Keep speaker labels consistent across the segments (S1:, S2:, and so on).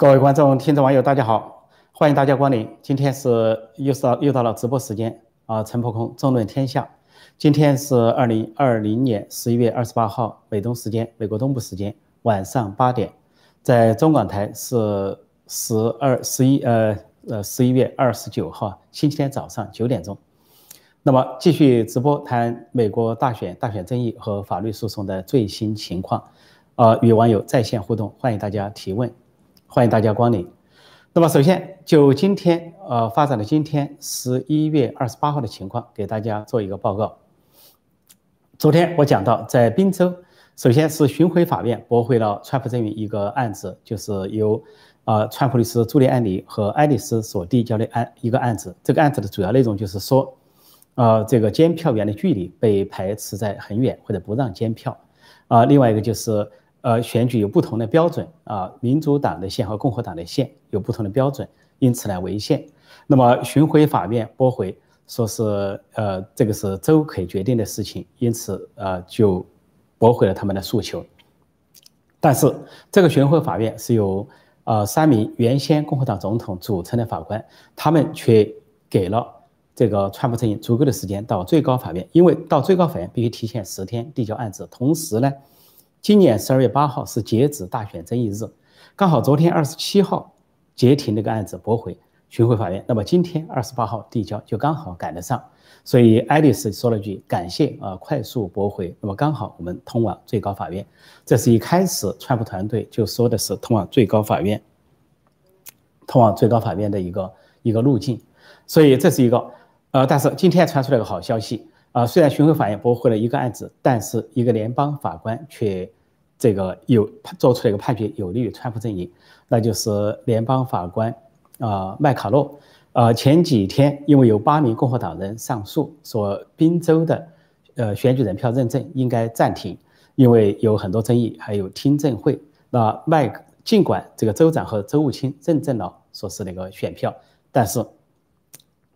S1: 各位观众、听众、网友，大家好，欢迎大家光临。今天是又是到又到了直播时间啊！陈破空，纵论天下。今天是二零二零年十一月二十八号，美东时间，美国东部时间晚上八点，在中港台是十二十一呃呃十一月二十九号星期天早上九点钟。那么继续直播谈美国大选、大选争议和法律诉讼的最新情况，呃，与网友在线互动，欢迎大家提问。欢迎大家光临。那么，首先就今天呃发展的今天十一月二十八号的情况，给大家做一个报告。昨天我讲到，在宾州，首先是巡回法院驳回了川普阵营一个案子，就是由呃川普律师朱利安尼和爱丽丝所递交的案一个案子。这个案子的主要内容就是说，呃，这个监票员的距离被排斥在很远，或者不让监票。啊，另外一个就是。呃，选举有不同的标准啊，民主党的线和共和党的线有不同的标准，因此来违宪。那么巡回法院驳回，说是呃这个是州可以决定的事情，因此呃就驳回了他们的诉求。但是这个巡回法院是由呃三名原先共和党总统组成的法官，他们却给了这个川普阵营足够的时间到最高法院，因为到最高法院必须提前十天递交案子，同时呢。今年十二月八号是截止大选争议日，刚好昨天二十七号截停那个案子驳回巡回法院，那么今天二十八号递交就刚好赶得上，所以爱丽丝说了句感谢啊，快速驳回，那么刚好我们通往最高法院，这是一开始川普团队就说的是通往最高法院，通往最高法院的一个一个路径，所以这是一个呃，但是今天传出来个好消息。啊，虽然巡回法院驳回了一个案子，但是一个联邦法官却这个有做出了一个判决，有利于川普阵营，那就是联邦法官啊麦卡洛。呃，前几天因为有八名共和党人上诉，说宾州的呃选举人票认证应该暂停，因为有很多争议，还有听证会。那麦尽管这个州长和州务卿认证了说是那个选票，但是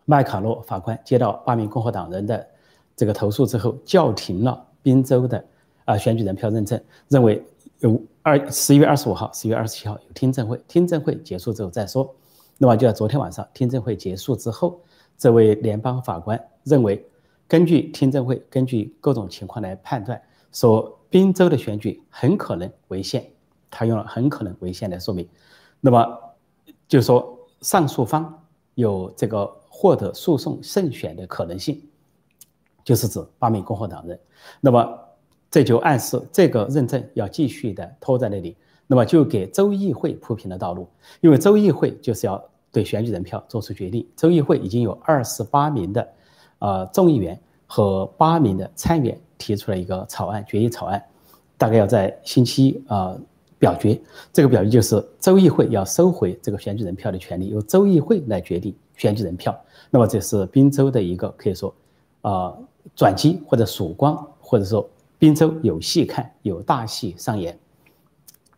S1: 麦卡洛法官接到八名共和党人的。这个投诉之后叫停了宾州的啊选举人票认证，认为有二十一月二十五号、十一月二十七号有听证会，听证会结束之后再说。那么就在昨天晚上，听证会结束之后，这位联邦法官认为，根据听证会，根据各种情况来判断，说宾州的选举很可能违宪，他用了很可能违宪来说明。那么就说上诉方有这个获得诉讼胜选的可能性。就是指八名共和党人，那么这就暗示这个认证要继续的拖在那里，那么就给州议会铺平了道路，因为州议会就是要对选举人票做出决定。州议会已经有二十八名的呃众议员和八名的参议员提出了一个草案决议草案，大概要在星期一啊表决。这个表决就是州议会要收回这个选举人票的权利，由州议会来决定选举人票。那么这是宾州的一个可以说啊。转机或者曙光，或者说滨州有戏看，有大戏上演。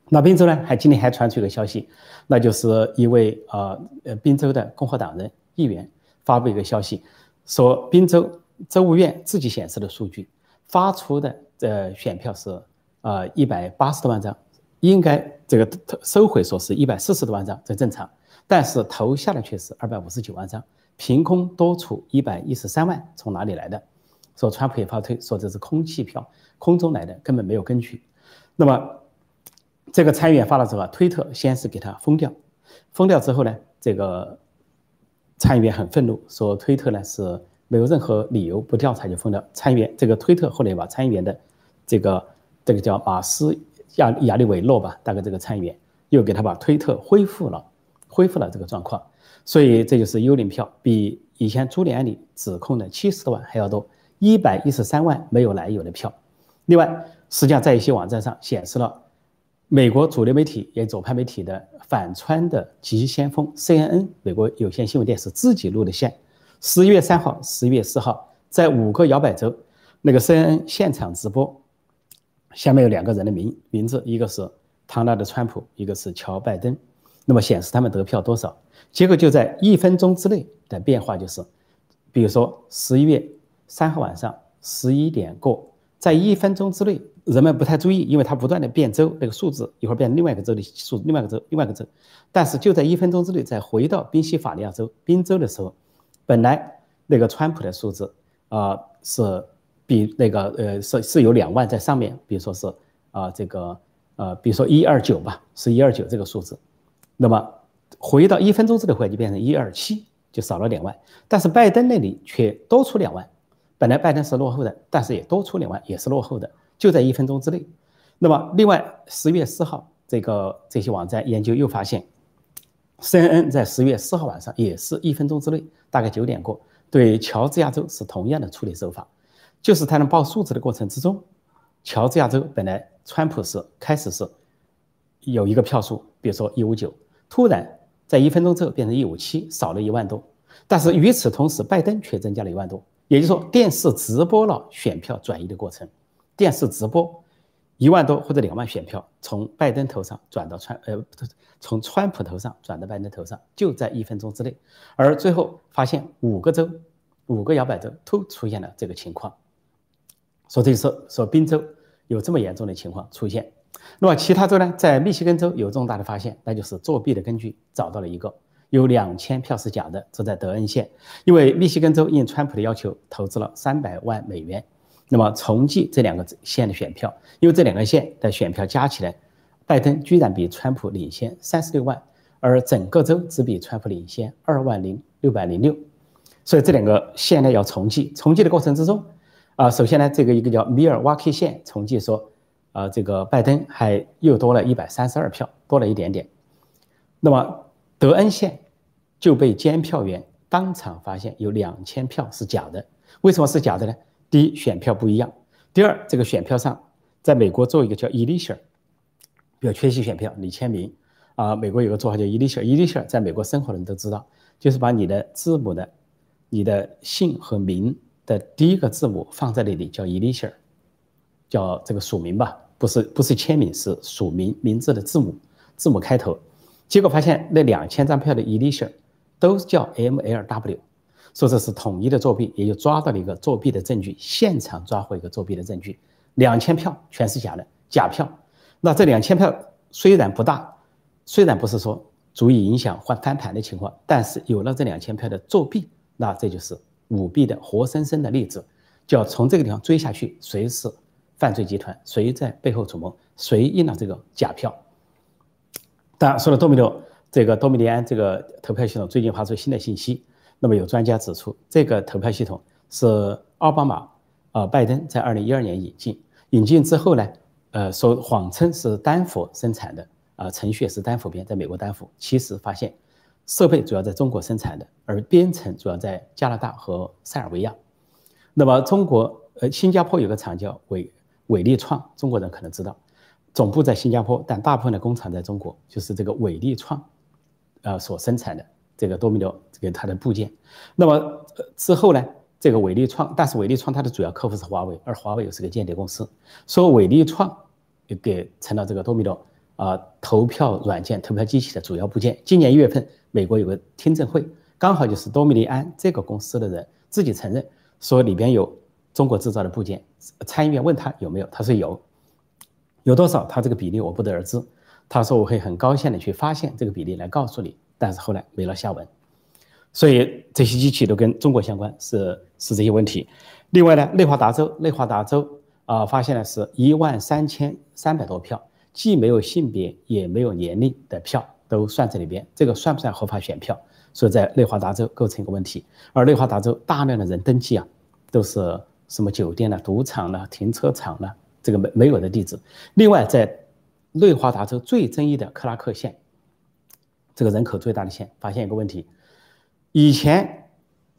S1: 那滨州呢，还今天还传出一个消息，那就是一位呃呃滨州的共和党人议员发布一个消息，说滨州州务院自己显示的数据发出的呃选票是呃一百八十多万张，应该这个收回说是一百四十多万张，这正常，但是投下的却是二百五十九万张，凭空多出一百一十三万，从哪里来的？说川普也发推说这是空气票，空中来的，根本没有根据。那么这个参议员发了之后，推特先是给他封掉，封掉之后呢，这个参议员很愤怒，说推特呢是没有任何理由不调查就封掉。参议员这个推特后来把参议员的这个这个叫马斯亚亚利韦诺吧，大概这个参议员又给他把推特恢复了，恢复了这个状况。所以这就是幽灵票，比以前朱利安里指控的七十多万还要多。一百一十三万没有来由的票，另外，实际上在一些网站上显示了美国主流媒体也左派媒体的反川的急先锋 CNN 美国有线新闻电视自己录的线。十一月三号、十一月四号，在五个摇摆州，那个 CNN 现场直播，下面有两个人的名名字，一个是唐纳德川普，一个是乔拜登，那么显示他们得票多少？结果就在一分钟之内的变化就是，比如说十一月。三号晚上十一点过，在一分钟之内，人们不太注意，因为它不断的变州，那个数字一会儿变另外一个州的数，另外一个州，另外一个州。但是就在一分钟之内，再回到宾夕法尼亚州宾州的时候，本来那个川普的数字啊是比那个呃是是有两万在上面，比如说是啊这个呃比如说一二九吧，是一二九这个数字，那么回到一分钟之内回来就变成一二七，就少了两万。但是拜登那里却多出两万，本来拜登是落后的，但是也多出两万，也是落后的。就在一分钟之内，那么另外十月四号，这个这些网站研究又发现，CNN 在十月四号晚上也是一分钟之内，大概九点过，对乔治亚州是同样的处理手法，就是他们报数字的过程之中，乔治亚州本来川普是开始是有一个票数，比如说一五九，突然在一分钟之后变成一五七，少了一万多，但是与此同时，拜登却增加了一万多，也就是说电视直播了选票转移的过程。电视直播一万多或者两万选票从拜登头上转到川呃，从川普头上转到拜登头上，就在一分钟之内。而最后发现五个州、五个摇摆州都出现了这个情况，说这是说宾州有这么严重的情况出现。那么其他州呢？在密歇根州有重大的发现，那就是作弊的根据找到了一个，有两千票是假的，这在德恩县，因为密歇根州应川普的要求投资了三百万美元。那么重计这两个县的选票，因为这两个县的选票加起来，拜登居然比川普领先三十六万，而整个州只比川普领先二万零六百零六，所以这两个县呢要重计。重计的过程之中，啊，首先呢，这个一个叫米尔瓦基县重计说，啊，这个拜登还又多了一百三十二票，多了一点点。那么德恩县就被监票员当场发现有两千票是假的，为什么是假的呢？第一，选票不一样；第二，这个选票上，在美国做一个叫 Elisha，比如缺席选票，你签名啊。美国有个做法叫 Elisha，Elisha 在美国生活的人都知道，就是把你的字母的、你的姓和名的第一个字母放在那里，叫 Elisha，叫这个署名吧，不是不是签名，是署名名字的字母字母开头。结果发现那两千张票的 Elisha 都叫 MLW。说这是统一的作弊，也就抓到了一个作弊的证据，现场抓获一个作弊的证据，两千票全是假的，假票。那这两千票虽然不大，虽然不是说足以影响换翻盘的情况，但是有了这两千票的作弊，那这就是舞弊的活生生的例子，就要从这个地方追下去，谁是犯罪集团，谁在背后主谋，谁印了这个假票。当然，说了多米诺，这个多米尼安这个投票系统最近发出新的信息。那么有专家指出，这个投票系统是奥巴马、呃拜登在二零一二年引进，引进之后呢，呃说谎称是丹佛生产的，啊程序也是丹佛编，在美国丹佛，其实发现设备主要在中国生产的，而编程主要在加拿大和塞尔维亚。那么中国，呃新加坡有个厂叫伟伟力创，中国人可能知道，总部在新加坡，但大部分的工厂在中国，就是这个伟力创，呃所生产的。这个多米诺这个它的部件，那么之后呢？这个伟力创，但是伟力创它的主要客户是华为，而华为又是个间谍公司，说伟力创给成了这个多米诺啊投票软件、投票机器的主要部件。今年一月份，美国有个听证会，刚好就是多米尼安这个公司的人自己承认说里边有中国制造的部件。参议院问他有没有，他说有，有多少？他这个比例我不得而知。他说我会很高兴的去发现这个比例来告诉你。但是后来没了下文，所以这些机器都跟中国相关，是是这些问题。另外呢，内华达州，内华达州啊，发现的是一万三千三百多票，既没有性别也没有年龄的票都算在里边，这个算不算合法选票？所以在内华达州构成一个问题。而内华达州大量的人登记啊，都是什么酒店呢、赌场呢、停车场呢，这个没没有的地址。另外，在内华达州最争议的克拉克县。这个人口最大的县发现一个问题：以前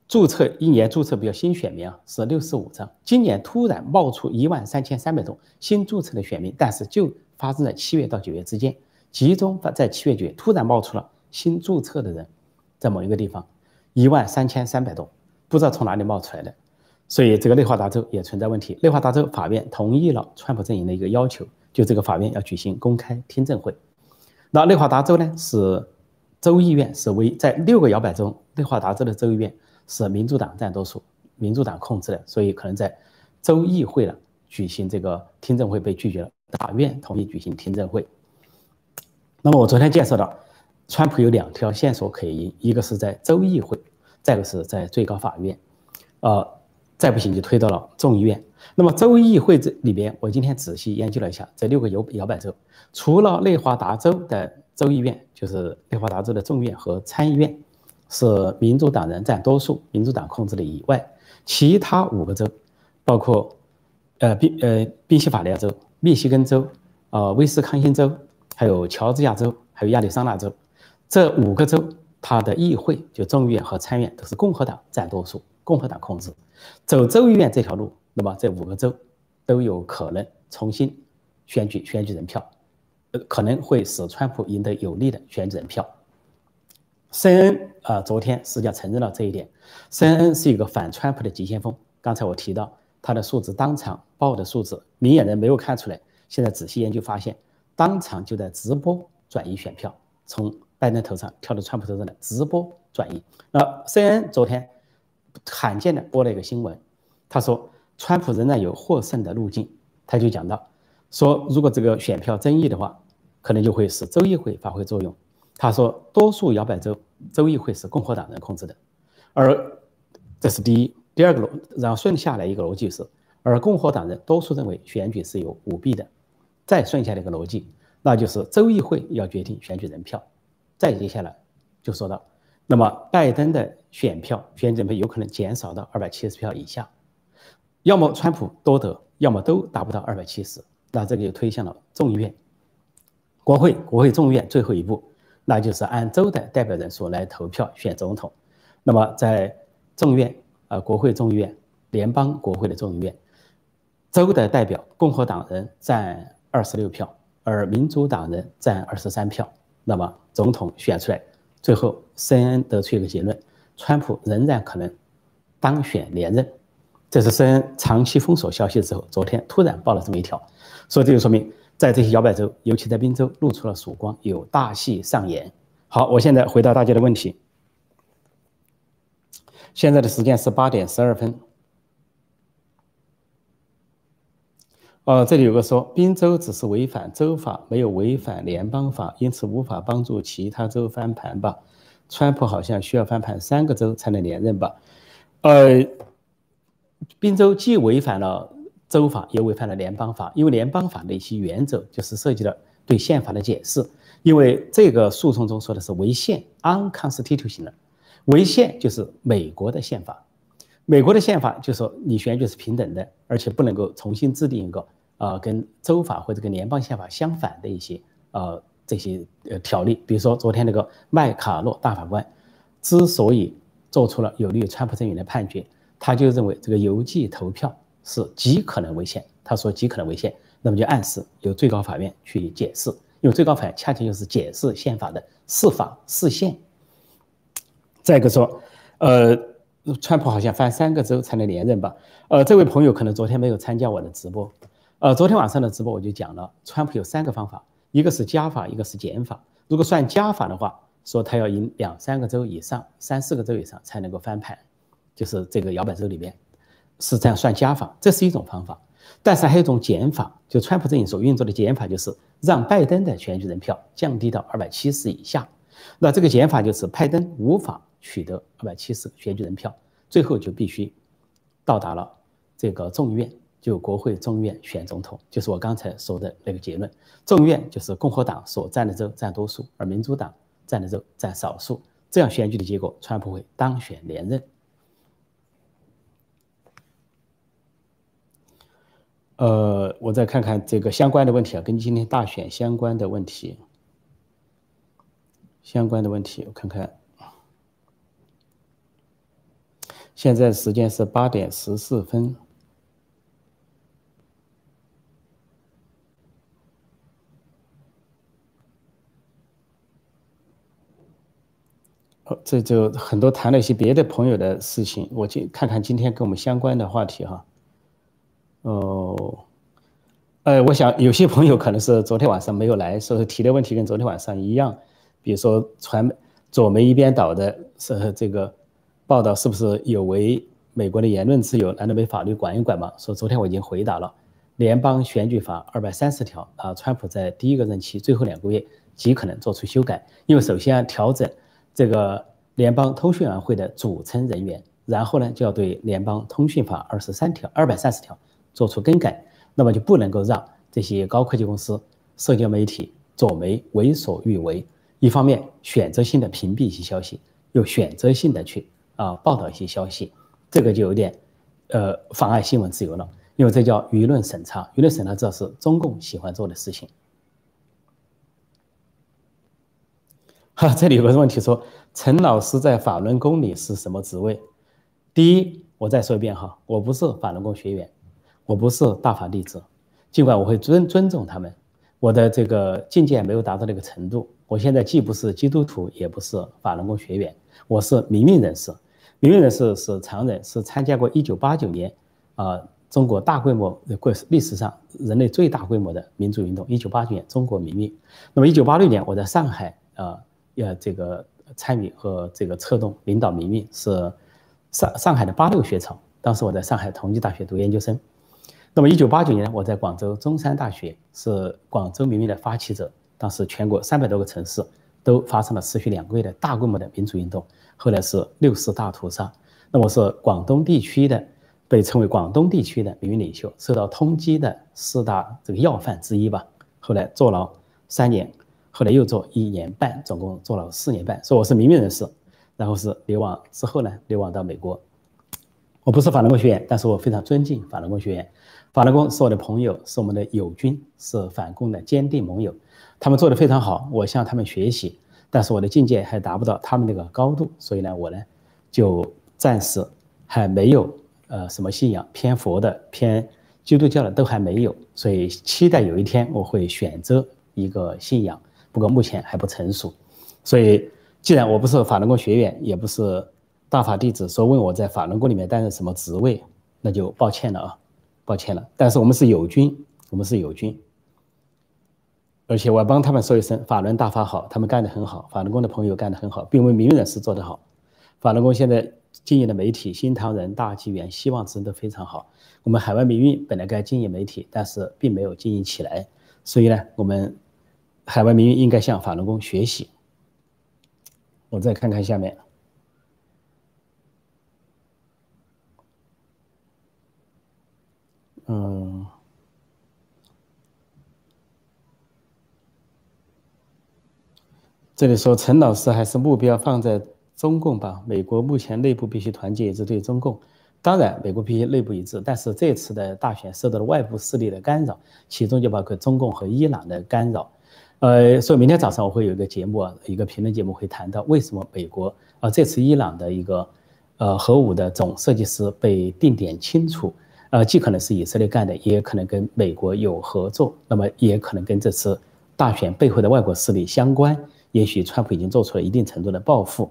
S1: 注册一年注册比较新选民啊是六十五张，今年突然冒出一万三千三百多新注册的选民，但是就发生在七月到九月之间，集中在七月九月突然冒出了新注册的人，在某一个地方一万三千三百多，不知道从哪里冒出来的，所以这个内华达州也存在问题。内华达州法院同意了川普阵营的一个要求，就这个法院要举行公开听证会。那内华达州呢是？州议院是唯在六个摇摆州，内华达州的州议院是民主党占多数，民主党控制的，所以可能在州议会了举行这个听证会被拒绝了，法院同意举行听证会。那么我昨天介绍到，川普有两条线索可以，一个是在州议会，再一个是在最高法院，呃，再不行就推到了众议院。那么州议会这里边，我今天仔细研究了一下，这六个摇摇摆州，除了内华达州的州议院，就是内华达州的众议院和参议院，是民主党人占多数，民主党控制的以外，其他五个州，包括呃宾呃宾夕法尼亚州、密西根州、呃威斯康星州。还有乔治亚州，还有亚利桑那州，这五个州，它的议会就众议院和参议院都是共和党占多数，共和党控制。走州议院这条路，那么这五个州都有可能重新选举选举人票，呃，可能会使川普赢得有利的选举人票。CNN 啊，昨天实际上承认了这一点。CNN 是一个反川普的急先锋。刚才我提到他的数字，当场报的数字，明眼人没有看出来，现在仔细研究发现。当场就在直播转移选票，从拜登头上跳到川普头上的直播转移。那 CNN 昨天罕见的播了一个新闻，他说川普仍然有获胜的路径。他就讲到说，如果这个选票争议的话，可能就会使州议会发挥作用。他说，多数摇摆州州议会是共和党人控制的，而这是第一。第二个逻，然后顺下来一个逻辑是，而共和党人多数认为选举是有舞弊的。再顺下来一个逻辑，那就是州议会要决定选举人票。再接下来就说到，那么拜登的选票选举票有可能减少到二百七十票以下，要么川普多得，要么都达不到二百七十。那这个就推向了众议院、国会、国会众议院最后一步，那就是按州的代表人数来投票选总统。那么在众议院、呃国会众议院、联邦国会的众议院，州的代表共和党人占。二十六票，而民主党人占二十三票，那么总统选出来，最后 CNN 得出一个结论：川普仍然可能当选连任。这是 CNN 长期封锁消息之后，昨天突然爆了这么一条，所以这就说明，在这些摇摆州，尤其在宾州露出了曙光，有大戏上演。好，我现在回答大家的问题。现在的时间是八点十二分。呃，这里有个说，宾州只是违反州法，没有违反联邦法，因此无法帮助其他州翻盘吧？川普好像需要翻盘三个州才能连任吧？呃，宾州既违反了州法，也违反了联邦法，因为联邦法的一些原则就是涉及了对宪法的解释。因为这个诉讼中说的是违宪 （unconstitutional），违宪就是美国的宪法，美国的宪法就说你选举是平等的，而且不能够重新制定一个。啊，跟州法或者跟联邦宪法相反的一些呃这些呃条例，比如说昨天那个麦卡洛大法官之所以做出了有利于川普阵营的判决，他就认为这个邮寄投票是极可能违宪。他说极可能违宪，那么就暗示由最高法院去解释，因为最高法院恰恰就是解释宪法的释法释宪。再一个说，呃，川普好像翻三个州才能连任吧？呃，这位朋友可能昨天没有参加我的直播。呃，昨天晚上的直播我就讲了，川普有三个方法，一个是加法，一个是减法。如果算加法的话，说他要赢两三个州以上，三四个州以上才能够翻盘，就是这个摇摆州里面是这样算加法，这是一种方法。但是还有一种减法，就川普阵营所运作的减法，就是让拜登的选举人票降低到二百七十以下。那这个减法就是拜登无法取得二百七十选举人票，最后就必须到达了这个众议院。就国会众院选总统，就是我刚才说的那个结论。众院就是共和党所占的州占多数，而民主党占的州占少数。这样选举的结果，川普会当选连任。呃，我再看看这个相关的问题啊，跟今天大选相关的问题，相关的问题，我看看。现在时间是八点十四分。这就很多谈了一些别的朋友的事情，我去看看今天跟我们相关的话题哈。哦，呃，我想有些朋友可能是昨天晚上没有来，所以提的问题跟昨天晚上一样。比如说传左媒一边倒的是这个报道是不是有违美国的言论自由？难道被法律管一管吗？说昨天我已经回答了，联邦选举法二百三十条啊，川普在第一个任期最后两个月极可能做出修改，因为首先调整这个联邦通讯委员会的组成人员，然后呢就要对联邦通讯法二十三条二百三十条做出更改，那么就不能够让这些高科技公司、社交媒体、左媒为所欲为，一方面选择性的屏蔽一些消息，又选择性的去啊报道一些消息，这个就有点呃妨碍新闻自由了。因为这叫舆论审查，舆论审查这是中共喜欢做的事情。哈，这里有个问题说，陈老师在法轮功里是什么职位？第一，我再说一遍哈，我不是法轮功学员，我不是大法弟子，尽管我会尊尊重他们，我的这个境界没有达到那个程度。我现在既不是基督徒，也不是法轮功学员，我是民运人士。民运人士是常人，是参加过一九八九年啊。中国大规模的过历史上人类最大规模的民主运动，一九八九年中国民运。那么一九八六年我在上海啊，要这个参与和这个策动领导民运，是上上海的八六学潮。当时我在上海同济大学读研究生。那么一九八九年我在广州中山大学是广州民运的发起者。当时全国三百多个城市都发生了持续两个月的大规模的民主运动。后来是六四大屠杀。那我是广东地区的。被称为广东地区的民运领袖，受到通缉的四大这个要犯之一吧。后来坐牢三年，后来又做一年半，总共做了四年半。说我是民运人士，然后是流亡之后呢，流亡到美国。我不是法轮功学员，但是我非常尊敬法轮功学员。法轮功是我的朋友，是我们的友军，是反共的坚定盟友。他们做的非常好，我向他们学习，但是我的境界还达不到他们那个高度，所以呢，我呢就暂时还没有。呃，什么信仰偏佛的、偏基督教的都还没有，所以期待有一天我会选择一个信仰，不过目前还不成熟。所以，既然我不是法轮功学员，也不是大法弟子，说问我在法轮功里面担任什么职位，那就抱歉了啊，抱歉了。但是我们是友军，我们是友军，而且我要帮他们说一声，法轮大法好，他们干得很好，法轮功的朋友干得很好，并为民运人士做得好，法轮功现在。经营的媒体，新唐人、大纪元、希望之声都非常好。我们海外民运本来该经营媒体，但是并没有经营起来，所以呢，我们海外民运应该向法轮功学习。我再看看下面，嗯，这里说陈老师还是目标放在。中共吧，美国目前内部必须团结一致对中共。当然，美国必须内部一致，但是这次的大选受到了外部势力的干扰，其中就包括中共和伊朗的干扰。呃，所以明天早上我会有一个节目啊，一个评论节目会谈到为什么美国啊这次伊朗的一个呃核武的总设计师被定点清除，呃，既可能是以色列干的，也可能跟美国有合作，那么也可能跟这次大选背后的外国势力相关。也许川普已经做出了一定程度的报复。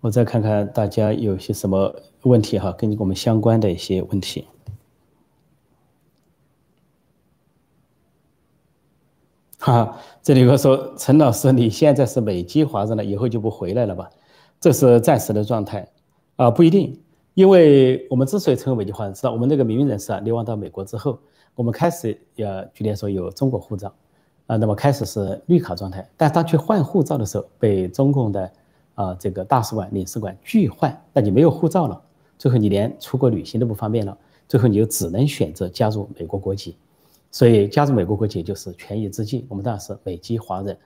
S1: 我再看看大家有些什么问题哈，跟我们相关的一些问题。哈，这里有个说陈老师，你现在是美籍华人了，以后就不回来了吧？这是暂时的状态啊，不一定，因为我们之所以成为美籍华人，知道我们那个民运人士啊，流亡到美国之后，我们开始要举例说有中国护照啊，那么开始是绿卡状态，但当去换护照的时候，被中共的。啊，这个大使馆、领事馆拒换，那你没有护照了，最后你连出国旅行都不方便了，最后你就只能选择加入美国国籍，所以加入美国国籍就是权宜之计。我们当然是美籍华人，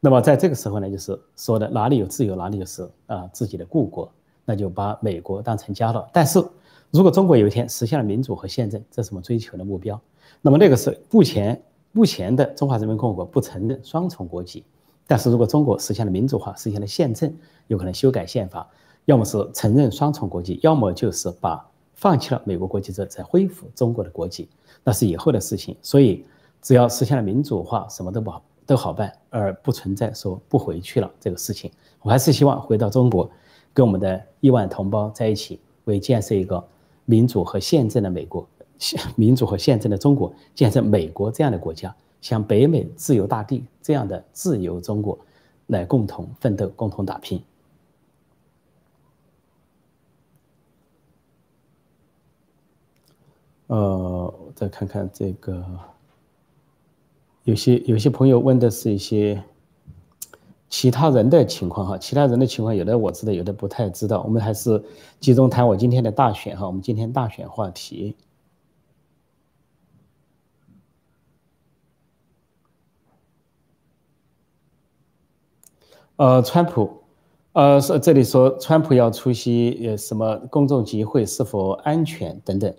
S1: 那么在这个时候呢，就是说的哪里有自由，哪里就是啊自己的故国，那就把美国当成家了。但是如果中国有一天实现了民主和宪政，这是我们追求的目标，那么那个是目前目前的中华人民共和国不承认双重国籍。但是如果中国实现了民主化，实现了宪政，有可能修改宪法，要么是承认双重国籍，要么就是把放弃了美国国籍之后再恢复中国的国籍，那是以后的事情。所以只要实现了民主化什么都不好都好办而不存在说不回去了这个事情。我还是希望回到中国跟我们的亿万同胞在一起为建设一个民主和宪政的美国民主和宪政的中国建设美国这样的国家像北美自由大地这样的自由中国来共同奋斗共同打拼。呃再看看这个，有些有些朋友问的是一些其他人的情况哈，其他人的情况有的我知道，有的不太知道。我们还是集中谈我今天的大选哈，我们今天大选话题。呃，川普，呃，是这里说川普要出席呃什么公众集会是否安全等等。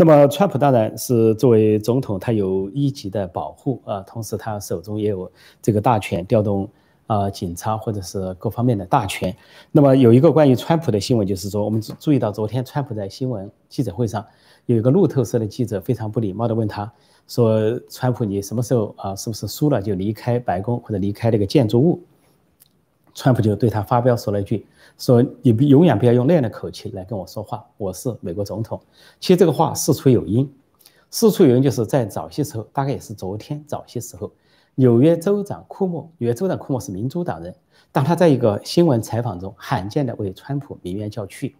S1: 那么，川普当然是作为总统，他有一级的保护啊，同时他手中也有这个大权，调动啊警察或者是各方面的大权。那么有一个关于川普的新闻，就是说我们注意到昨天川普在新闻记者会上有一个路透社的记者非常不礼貌的问他说：“川普，你什么时候啊？是不是输了就离开白宫或者离开那个建筑物？”川普就对他发飙说了一句：“说你永远不要用那样的口气来跟我说话，我是美国总统。”其实这个话事出有因，事出有因就是在早些时候，大概也是昨天早些时候，纽约州长库莫，纽约州长库莫是民主党人，当他在一个新闻采访中罕见的为川普鸣冤叫屈，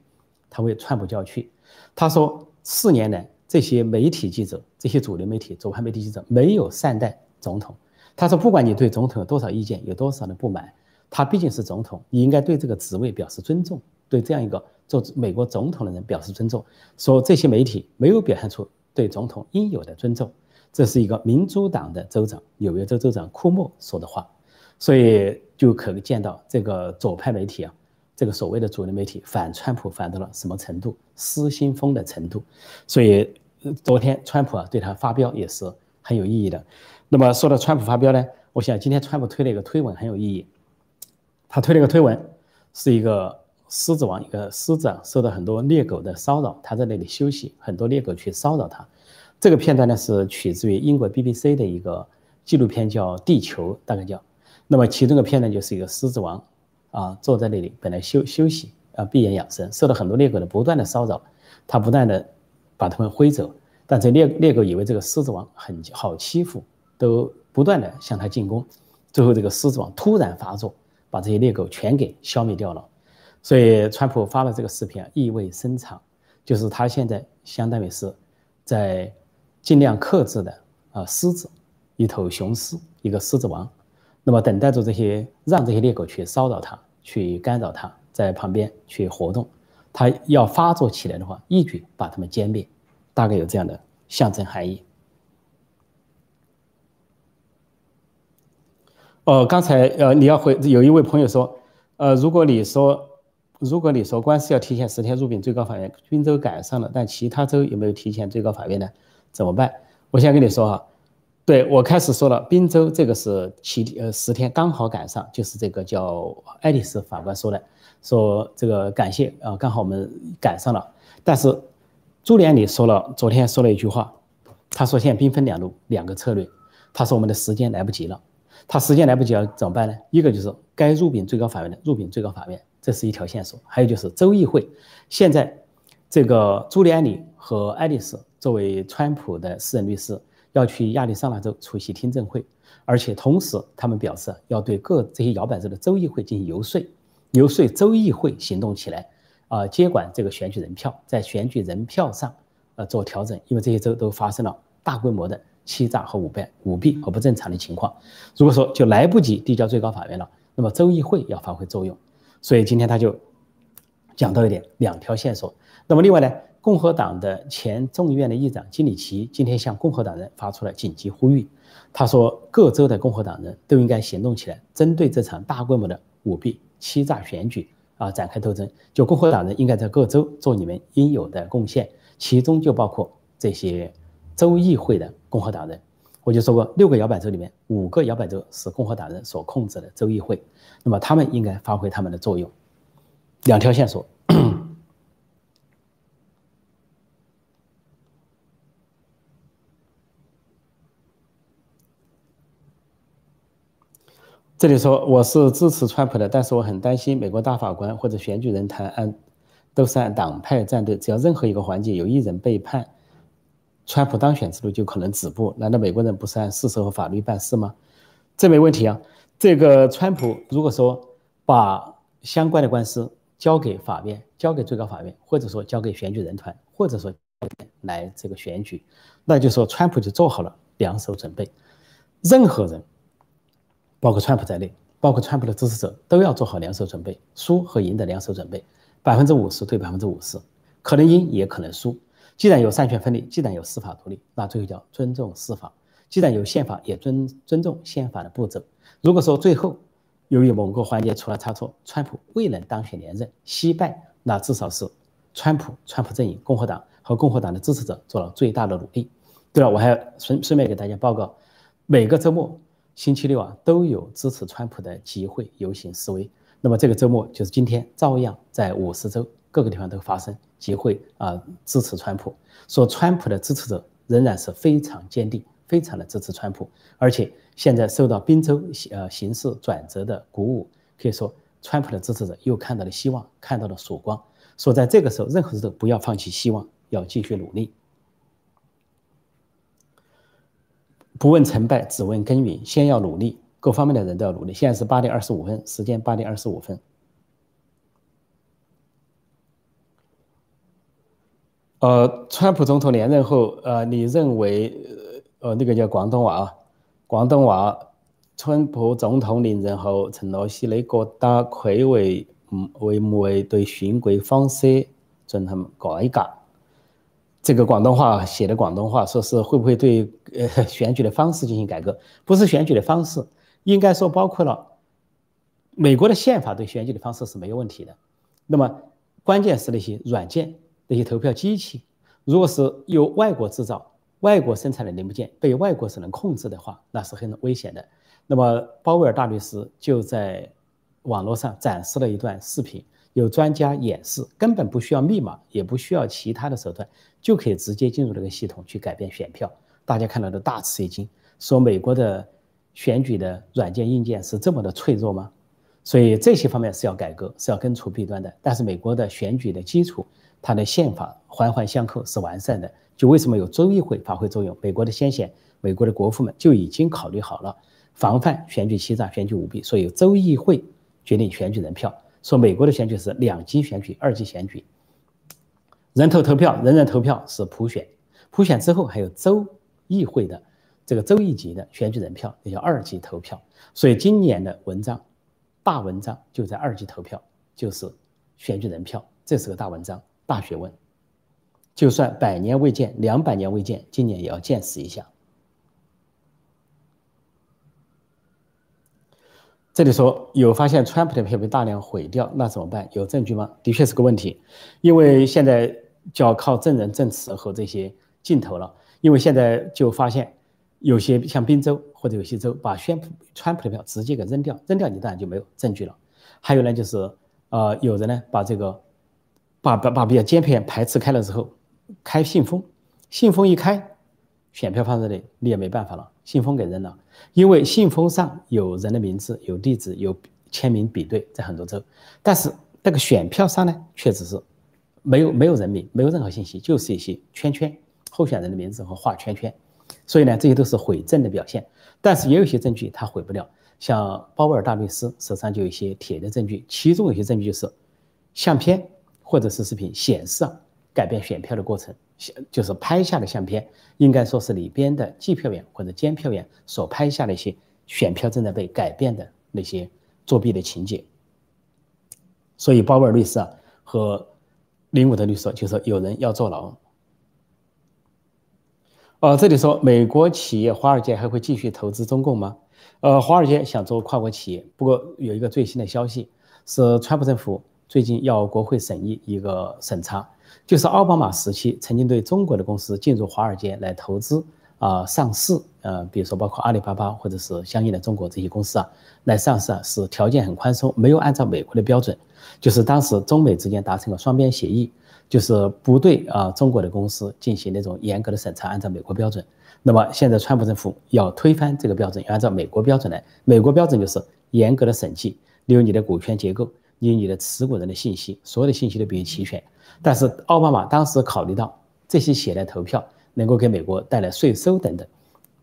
S1: 他为川普叫屈，他说四年来这些媒体记者，这些主流媒体、左派媒体记者没有善待总统。他说，不管你对总统有多少意见，有多少的不满。他毕竟是总统，你应该对这个职位表示尊重，对这样一个做美国总统的人表示尊重。说这些媒体没有表现出对总统应有的尊重，这是一个民主党的州长，纽约州州长库莫说的话，所以就可见到这个左派媒体啊，这个所谓的主流媒体反川普反到了什么程度，失心疯的程度。所以昨天川普啊对他发飙也是很有意义的。那么说到川普发飙呢，我想今天川普推了一个推文很有意义。他推了一个推文，是一个狮子王，一个狮子啊，受到很多猎狗的骚扰，他在那里休息，很多猎狗去骚扰他。这个片段呢是取自于英国 BBC 的一个纪录片，叫《地球》，大概叫。那么其中的片段就是一个狮子王啊，坐在那里本来休休息啊，闭眼养神，受到很多猎狗的不断的骚扰，他不断的把他们挥走，但这猎猎狗以为这个狮子王很好欺负，都不断的向他进攻，最后这个狮子王突然发作。把这些猎狗全给消灭掉了，所以川普发了这个视频啊，意味深长，就是他现在相当于是，在尽量克制的啊狮子，一头雄狮，一个狮子王，那么等待着这些让这些猎狗去骚扰他，去干扰他，在旁边去活动，他要发作起来的话，一举把他们歼灭，大概有这样的象征含义。哦，刚才呃，你要回有一位朋友说，呃，如果你说，如果你说官司要提前十天入禀最高法院，滨州赶上了，但其他州有没有提前最高法院呢？怎么办？我先跟你说哈，对我开始说了，滨州这个是七呃十天刚好赶上，就是这个叫爱丽丝法官说的，说这个感谢啊，刚好我们赶上了。但是朱连理说了，昨天说了一句话，他说现在兵分两路，两个策略，他说我们的时间来不及了。他时间来不及了怎么办呢？一个就是该入禀最高法院的入禀最高法院，这是一条线索；还有就是州议会，现在这个朱利安里和爱丽丝作为川普的私人律师要去亚利桑那州出席听证会，而且同时他们表示要对各这些摇摆州的州议会进行游说，游说州议会行动起来，啊，接管这个选举人票，在选举人票上呃做调整，因为这些州都发生了大规模的。欺诈和舞弊、舞弊和不正常的情况，如果说就来不及递交最高法院了，那么州议会要发挥作用。所以今天他就讲到一点，两条线索。那么另外呢，共和党的前众议院的议长金里奇今天向共和党人发出了紧急呼吁，他说各州的共和党人都应该行动起来，针对这场大规模的舞弊、欺诈选举啊展开斗争。就共和党人应该在各州做你们应有的贡献，其中就包括这些。州议会的共和党人，我就说过，六个摇摆州里面，五个摇摆州是共和党人所控制的州议会，那么他们应该发挥他们的作用。两条线索，这里说我是支持川普的，但是我很担心美国大法官或者选举人谈案都是按党派站队，只要任何一个环节有一人被判。川普当选之路就可能止步？难道美国人不是按事实和法律办事吗？这没问题啊。这个川普如果说把相关的官司交给法院，交给最高法院，或者说交给选举人团，或者说来这个选举，那就说川普就做好了两手准备。任何人，包括川普在内，包括川普的支持者，都要做好两手准备，输和赢的两手准备，百分之五十对百分之五十，可能赢也可能输。既然有三权分立，既然有司法独立，那最后叫尊重司法；既然有宪法，也尊尊重宪法的步骤。如果说最后由于某个环节出了差错，川普未能当选连任，惜败，那至少是川普、川普阵营、共和党和共和党的支持者做了最大的努力。对了，我还顺顺便给大家报告。每个周末，星期六啊，都有支持川普的集会、游行、示威。那么这个周末就是今天，照样在五十州各个地方都发生集会啊，支持川普。说川普的支持者仍然是非常坚定，非常的支持川普，而且现在受到宾州呃形势转折的鼓舞，可以说川普的支持者又看到了希望，看到了曙光。说在这个时候，任何时候不要放弃希望，要继续努力。不问成败，只问耕耘。先要努力，各方面的人都要努力。现在是八点二十五分，时间八点二十五分。呃，川普总统连任后，呃，你认为，呃，那个叫广东话啊，广东话，川普总统连任后，陈老师，你觉得佢会唔会唔会对选举方式进行改革？这个广东话写的广东话，说是会不会对呃选举的方式进行改革？不是选举的方式，应该说包括了美国的宪法对选举的方式是没有问题的。那么关键是那些软件、那些投票机器，如果是由外国制造、外国生产的零部件被外国所能控制的话，那是很危险的。那么鲍威尔大律师就在网络上展示了一段视频。有专家演示，根本不需要密码，也不需要其他的手段，就可以直接进入这个系统去改变选票。大家看到的大吃一惊，说美国的选举的软件硬件是这么的脆弱吗？所以这些方面是要改革，是要根除弊端的。但是美国的选举的基础，它的宪法环环相扣，是完善的。就为什么有州议会发挥作用？美国的先贤，美国的国父们就已经考虑好了，防范选举欺诈、选举舞弊，所以州议会决定选举人票。说美国的选举是两级选举、二级选举，人头投票，人人投票是普选，普选之后还有州议会的这个州一级的选举人票，也叫二级投票。所以今年的文章，大文章就在二级投票，就是选举人票，这是个大文章、大学问。就算百年未见、两百年未见，今年也要见识一下。这里说有发现川普的票被大量毁掉，那怎么办？有证据吗？的确是个问题，因为现在就要靠证人证词和这些镜头了。因为现在就发现有些像宾州或者有些州把宣普川普的票直接给扔掉，扔掉你当然就没有证据了。还有呢，就是呃，有人呢把这个把把把比较尖片排斥开了之后，开信封，信封一开，选票放这里，你也没办法了，信封给扔了。因为信封上有人的名字、有地址、有签名比对，在很多州，但是那个选票上呢，确实是没有没有人名，没有任何信息，就是一些圈圈，候选人的名字和画圈圈，所以呢，这些都是毁证的表现。但是也有一些证据他毁不了，像鲍威尔大律师手上就有一些铁的证据，其中有些证据就是相片或者是视频显示改变选票的过程。就是拍下的相片，应该说是里边的计票员或者监票员所拍下的一些选票正在被改变的那些作弊的情节。所以鲍威尔律师啊和林伍德律师就说有人要坐牢。哦，这里说美国企业华尔街还会继续投资中共吗？呃，华尔街想做跨国企业，不过有一个最新的消息是，川普政府最近要国会审议一个审查。就是奥巴马时期曾经对中国的公司进入华尔街来投资啊上市，呃，比如说包括阿里巴巴或者是相应的中国这些公司啊来上市啊，是条件很宽松，没有按照美国的标准。就是当时中美之间达成了双边协议，就是不对啊中国的公司进行那种严格的审查，按照美国标准。那么现在川普政府要推翻这个标准，要按照美国标准来。美国标准就是严格的审计，例如你的股权结构，例如你的持股人的信息，所有的信息都必须齐全。但是奥巴马当时考虑到这些写的投票能够给美国带来税收等等，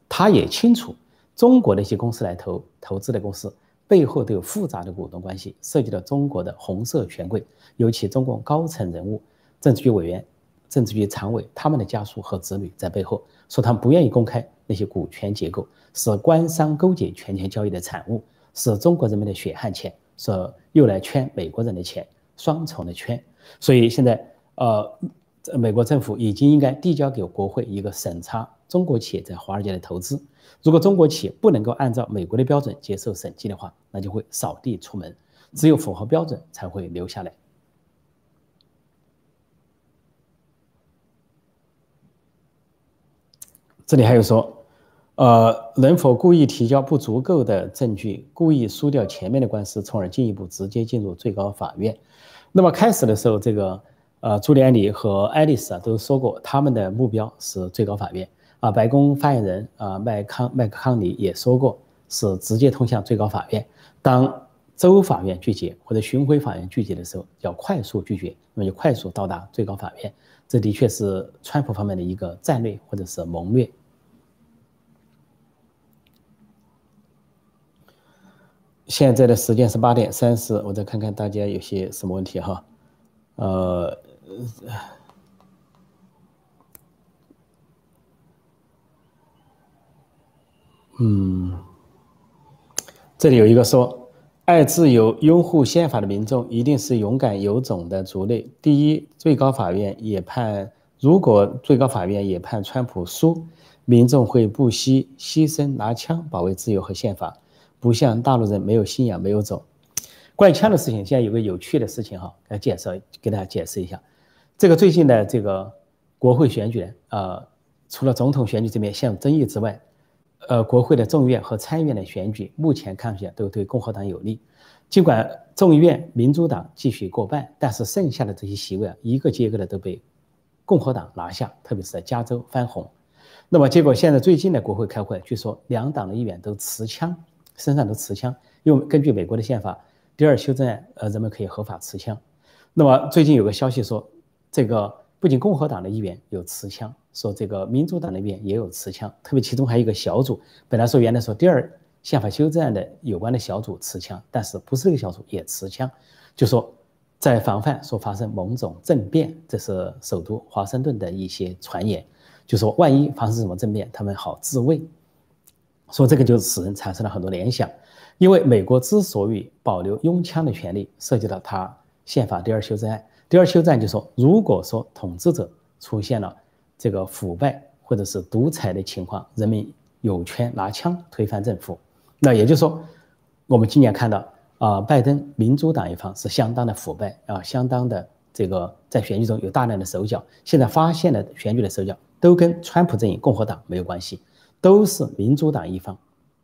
S1: 他也清楚中国的一些公司来投投资的公司背后都有复杂的股东关系，涉及到中国的红色权贵，尤其中共高层人物、政治局委员、政治局常委他们的家属和子女在背后，说他们不愿意公开那些股权结构，是官商勾结权钱交易的产物，是中国人民的血汗钱，说又来圈美国人的钱，双重的圈。所以现在，呃，美国政府已经应该递交给国会一个审查中国企业在华尔街的投资。如果中国企业不能够按照美国的标准接受审计的话，那就会扫地出门。只有符合标准才会留下来。这里还有说，呃，能否故意提交不足够的证据，故意输掉前面的官司，从而进一步直接进入最高法院？那么开始的时候，这个呃，朱利安尼和爱丽丝啊都说过，他们的目标是最高法院。啊，白宫发言人啊，麦康麦克康尼也说过，是直接通向最高法院。当州法院拒绝或者巡回法院拒绝的时候，要快速拒绝，那么就快速到达最高法院。这的确是川普方面的一个战略或者是谋略。现在的时间是八点三十，我再看看大家有些什么问题哈，呃。嗯，这里有一个说，爱自由、拥护宪法的民众一定是勇敢有种的族类。第一，最高法院也判，如果最高法院也判川普输，民众会不惜牺牲拿枪保卫自由和宪法，不像大陆人没有信仰、没有种。关于枪的事情，现在有个有趣的事情哈，来介绍给大家解释一下。这个最近的这个国会选举，呃，除了总统选举这边陷入争议之外。呃，国会的众议院和参议院的选举，目前看起来都对共和党有利。尽管众议院民主党继续过半，但是剩下的这些席位啊，一个接一个的都被共和党拿下，特别是在加州翻红。那么结果现在最近的国会开会，据说两党的议员都持枪，身上都持枪，因为根据美国的宪法第二修正案，呃，人们可以合法持枪。那么最近有个消息说，这个不仅共和党的议员有持枪。说这个民主党那边也有持枪，特别其中还有一个小组，本来说原来说第二宪法修正案的有关的小组持枪，但是不是这个小组也持枪，就说在防范说发生某种政变，这是首都华盛顿的一些传言，就说万一发生什么政变，他们好自卫。说这个就使人产生了很多联想，因为美国之所以保留拥枪的权利，涉及到他宪法第二修正案，第二修正案就说如果说统治者出现了。这个腐败或者是独裁的情况，人民有权拿枪推翻政府。那也就是说，我们今年看到啊，拜登民主党一方是相当的腐败啊，相当的这个在选举中有大量的手脚。现在发现的选举的手脚都跟川普阵营、共和党没有关系，都是民主党一方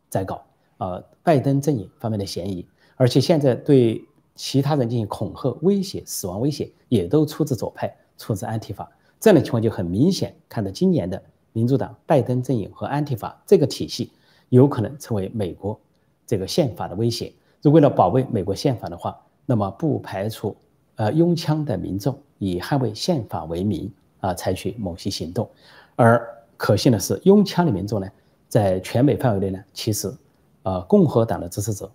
S1: 在搞啊，拜登阵营方面的嫌疑。而且现在对其他人进行恐吓、威胁、死亡威胁，也都出自左派，出自安提法。这样的情况就很明显，看到今年的民主党拜登阵营和安提法这个体系有可能成为美国这个宪法的威胁。如果为了保卫美国宪法的话，那么不排除呃拥枪的民众以捍卫宪法为名啊采取某些行动。而可信的是，拥枪的民众呢，在全美范围内呢，其实呃共和党的支持者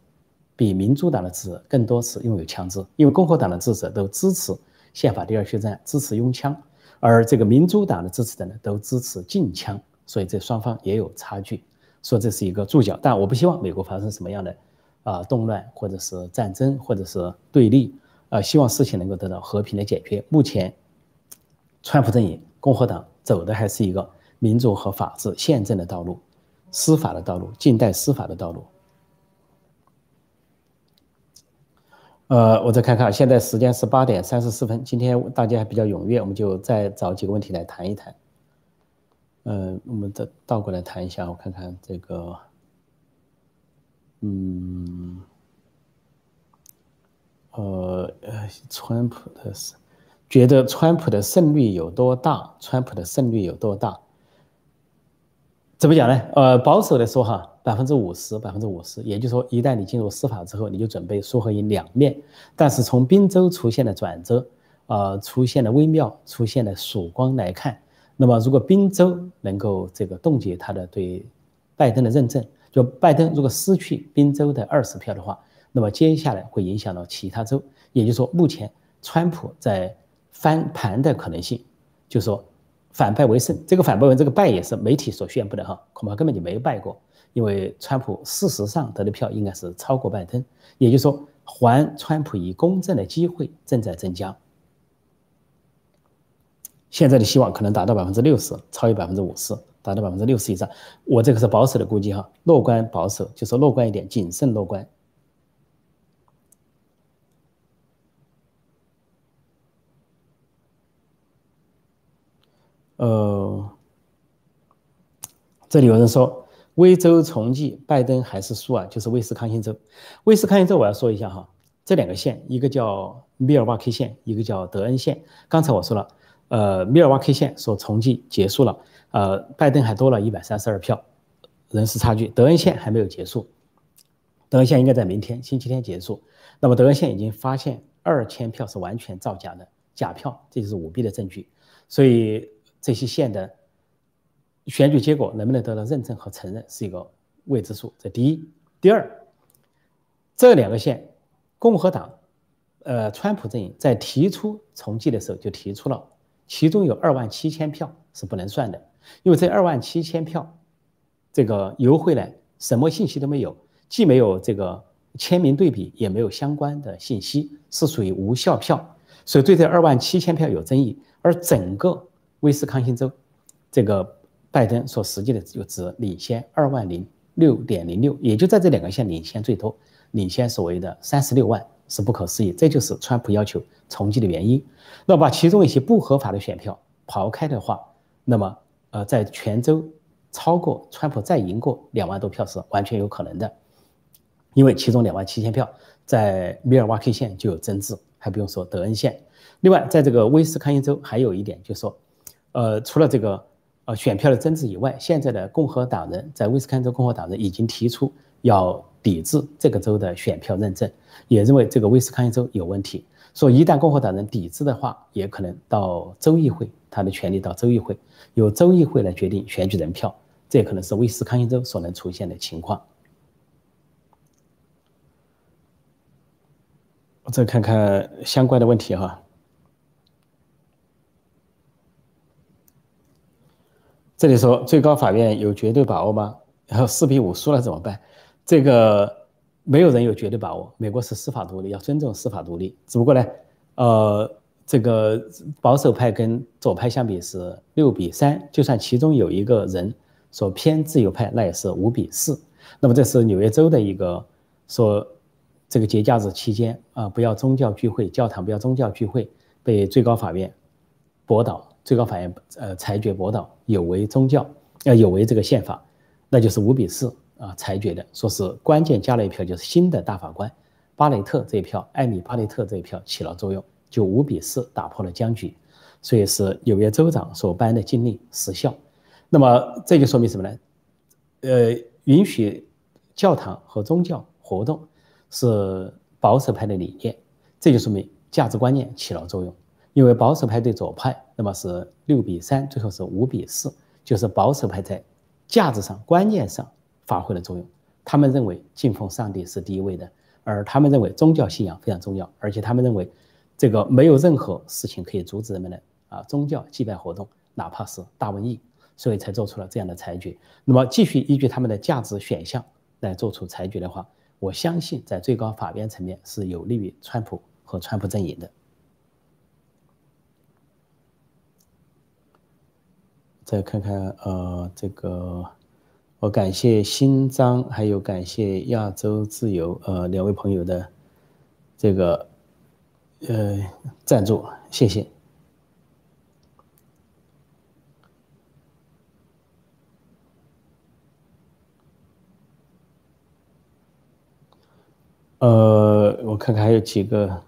S1: 比民主党的支持者更多是拥有枪支，因为共和党的支持者都支持宪法第二修正案，支持拥枪。而这个民主党的支持者呢，都支持禁枪，所以这双方也有差距，说这是一个注脚。但我不希望美国发生什么样的啊动乱，或者是战争，或者是对立，啊，希望事情能够得到和平的解决。目前，川普阵营、共和党走的还是一个民主和法治、宪政的道路，司法的道路，近代司法的道路。呃，我再看看，现在时间是八点三十四分。今天大家还比较踊跃，我们就再找几个问题来谈一谈。嗯，我们再倒过来谈一下，我看看这个，嗯，呃呃，川普的胜觉得川普的胜率有多大？川普的胜率有多大？怎么讲呢？呃，保守的说哈，百分之五十，百分之五十，也就是说，一旦你进入司法之后，你就准备输和赢两面。但是从宾州出现的转折，呃，出现的微妙，出现的曙光来看，那么如果宾州能够这个冻结他的对拜登的认证，就拜登如果失去宾州的二十票的话，那么接下来会影响到其他州。也就是说，目前川普在翻盘的可能性，就说反败为胜。这个反败为这个败也是媒体所宣布的哈，恐怕根本就没败过，因为川普事实上得的票应该是超过拜登。也就是说，还川普以公正的机会正在增加。现在的希望可能达到百分之六十，超越百分之五十，达到百分之六十以上。我这个是保守的估计哈，乐观保守就是乐观一点，谨慎乐观。呃，这里有人说威州重计，拜登还是输啊？就是威斯康星州，威斯康星州我要说一下哈，这两个县，一个叫密尔瓦基县，一个叫德恩县。刚才我说了。呃，密尔瓦基县说重计结束了，呃，拜登还多了一百三十二票，人事差距。德恩县还没有结束，德恩县应该在明天星期天结束。那么德恩县已经发现二千票是完全造假的假票，这就是舞弊的证据。所以这些县的选举结果能不能得到认证和承认是一个未知数。这第一，第二，这两个县共和党，呃，川普阵营在提出重计的时候就提出了。其中有二万七千票是不能算的，因为这二万七千票，这个邮回来什么信息都没有，既没有这个签名对比，也没有相关的信息，是属于无效票，所以对这二万七千票有争议。而整个威斯康星州，这个拜登所实际的就只领先二万零六点零六，也就在这两个县领先最多，领先所谓的三十六万。是不可思议，这就是川普要求重计的原因。那把其中一些不合法的选票刨开的话，那么呃，在全州超过川普再赢过两万多票是完全有可能的，因为其中两万七千票在密尔瓦基县就有增值，还不用说德恩县。另外，在这个威斯康星州还有一点就是说，呃，除了这个呃选票的争执以外，现在的共和党人在威斯康州共和党人已经提出要。抵制这个州的选票认证，也认为这个威斯康星州有问题。说一旦共和党人抵制的话，也可能到州议会，他的权利到州议会，由州议会来决定选举人票。这也可能是威斯康星州所能出现的情况。我再看看相关的问题哈。这里说最高法院有绝对把握吗？然后四比五输了怎么办？这个没有人有绝对把握。美国是司法独立，要尊重司法独立。只不过呢，呃，这个保守派跟左派相比是六比三，就算其中有一个人说偏自由派，那也是五比四。那么这是纽约州的一个说，这个节假日期间啊，不要宗教聚会，教堂不要宗教聚会，被最高法院驳倒，最高法院呃裁决驳倒，有违宗教，要有违这个宪法，那就是五比四。啊，裁决的说是关键加了一票，就是新的大法官巴雷特这一票，艾米巴雷特这一票起了作用，就五比四打破了僵局，所以是纽约州长所颁的禁令失效。那么这就说明什么呢？呃，允许教堂和宗教活动是保守派的理念，这就说明价值观念起了作用。因为保守派对左派，那么是六比三，最后是五比四，就是保守派在价值上、观念上。发挥了作用。他们认为敬奉上帝是第一位的，而他们认为宗教信仰非常重要，而且他们认为这个没有任何事情可以阻止人们的啊宗教祭拜活动，哪怕是大瘟疫，所以才做出了这样的裁决。那么继续依据他们的价值选项来做出裁决的话，我相信在最高法院层面是有利于川普和川普阵营的。再看看呃这个。我感谢新章，还有感谢亚洲自由，呃，两位朋友的这个呃赞助，谢谢。呃，我看看还有几个。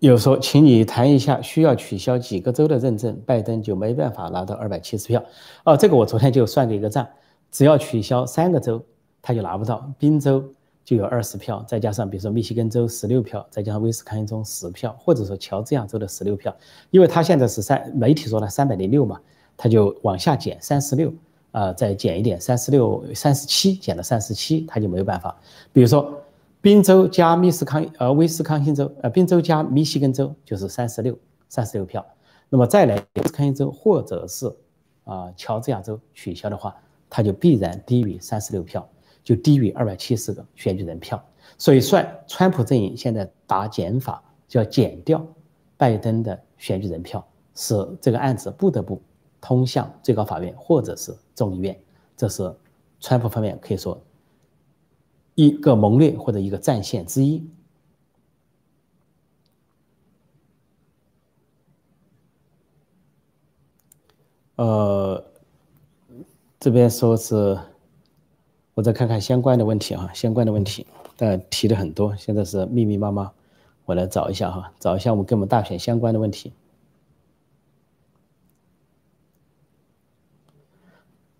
S1: 有说，请你谈一下，需要取消几个州的认证，拜登就没办法拿到二百七十票。哦，这个我昨天就算过一个账，只要取消三个州，他就拿不到。宾州就有二十票，再加上比如说密西根州十六票，再加上威斯康星州十票，或者说乔治亚州的十六票，因为他现在是三媒体说的三百零六嘛，他就往下减三十六，呃，再减一点，三十六、三十七减到三十七，他就没有办法。比如说，宾州加密斯康呃威斯康星州，呃宾州加密西根州就是三十六，三十六票。那么再来威斯康星州或者是啊乔治亚州取消的话，它就必然低于三十六票，就低于二百七十个选举人票。所以算川普阵营现在打减法，就要减掉拜登的选举人票，使这个案子不得不。通向最高法院或者是众议院，这是川普方面可以说一个谋略或者一个战线之一。呃，这边说是，我再看看相关的问题啊，相关的问题，但提的很多，现在是密密麻麻，我来找一下哈，找一下我们跟我们大选相关的问题。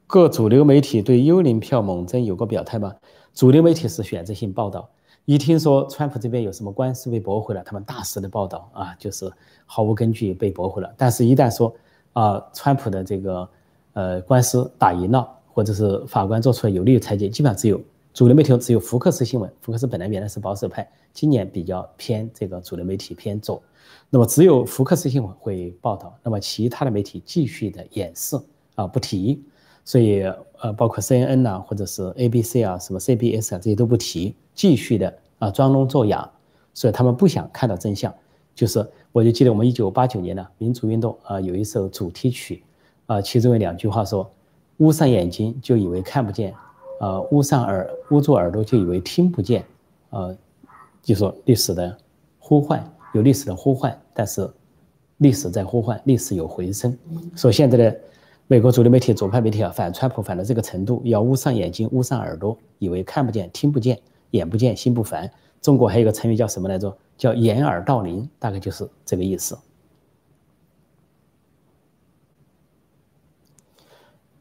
S1: 各主流媒体对幽灵票猛增有过表态吗？主流媒体是选择性报道，一听说川普这边有什么官司被驳回了，他们大肆的报道啊，就是毫无根据被驳回了。但是，一旦说啊，川普的这个呃官司打赢了，或者是法官做出了有利的裁决，基本上只有主流媒体只有福克斯新闻，福克斯本来原来是保守派，今年比较偏这个主流媒体偏左，那么只有福克斯新闻会报道，那么其他的媒体继续的掩饰啊不提。所以，呃，包括 CNN 呐，或者是 ABC 啊，什么 CBS 啊，这些都不提，继续的啊装聋作哑，所以他们不想看到真相。就是，我就记得我们一九八九年的民主运动啊，有一首主题曲，啊，其中有两句话说：“捂上眼睛就以为看不见，啊，捂上耳捂住耳朵就以为听不见，啊，就说历史的呼唤有历史的呼唤，但是历史在呼唤，历史有回声。所以现在的。美国主流媒体、左派媒体啊，反川普反到这个程度，要捂上眼睛、捂上耳朵，以为看不见、听不见、眼不见心不烦。中国还有个成语叫什么来着？叫掩耳盗铃，大概就是这个意思。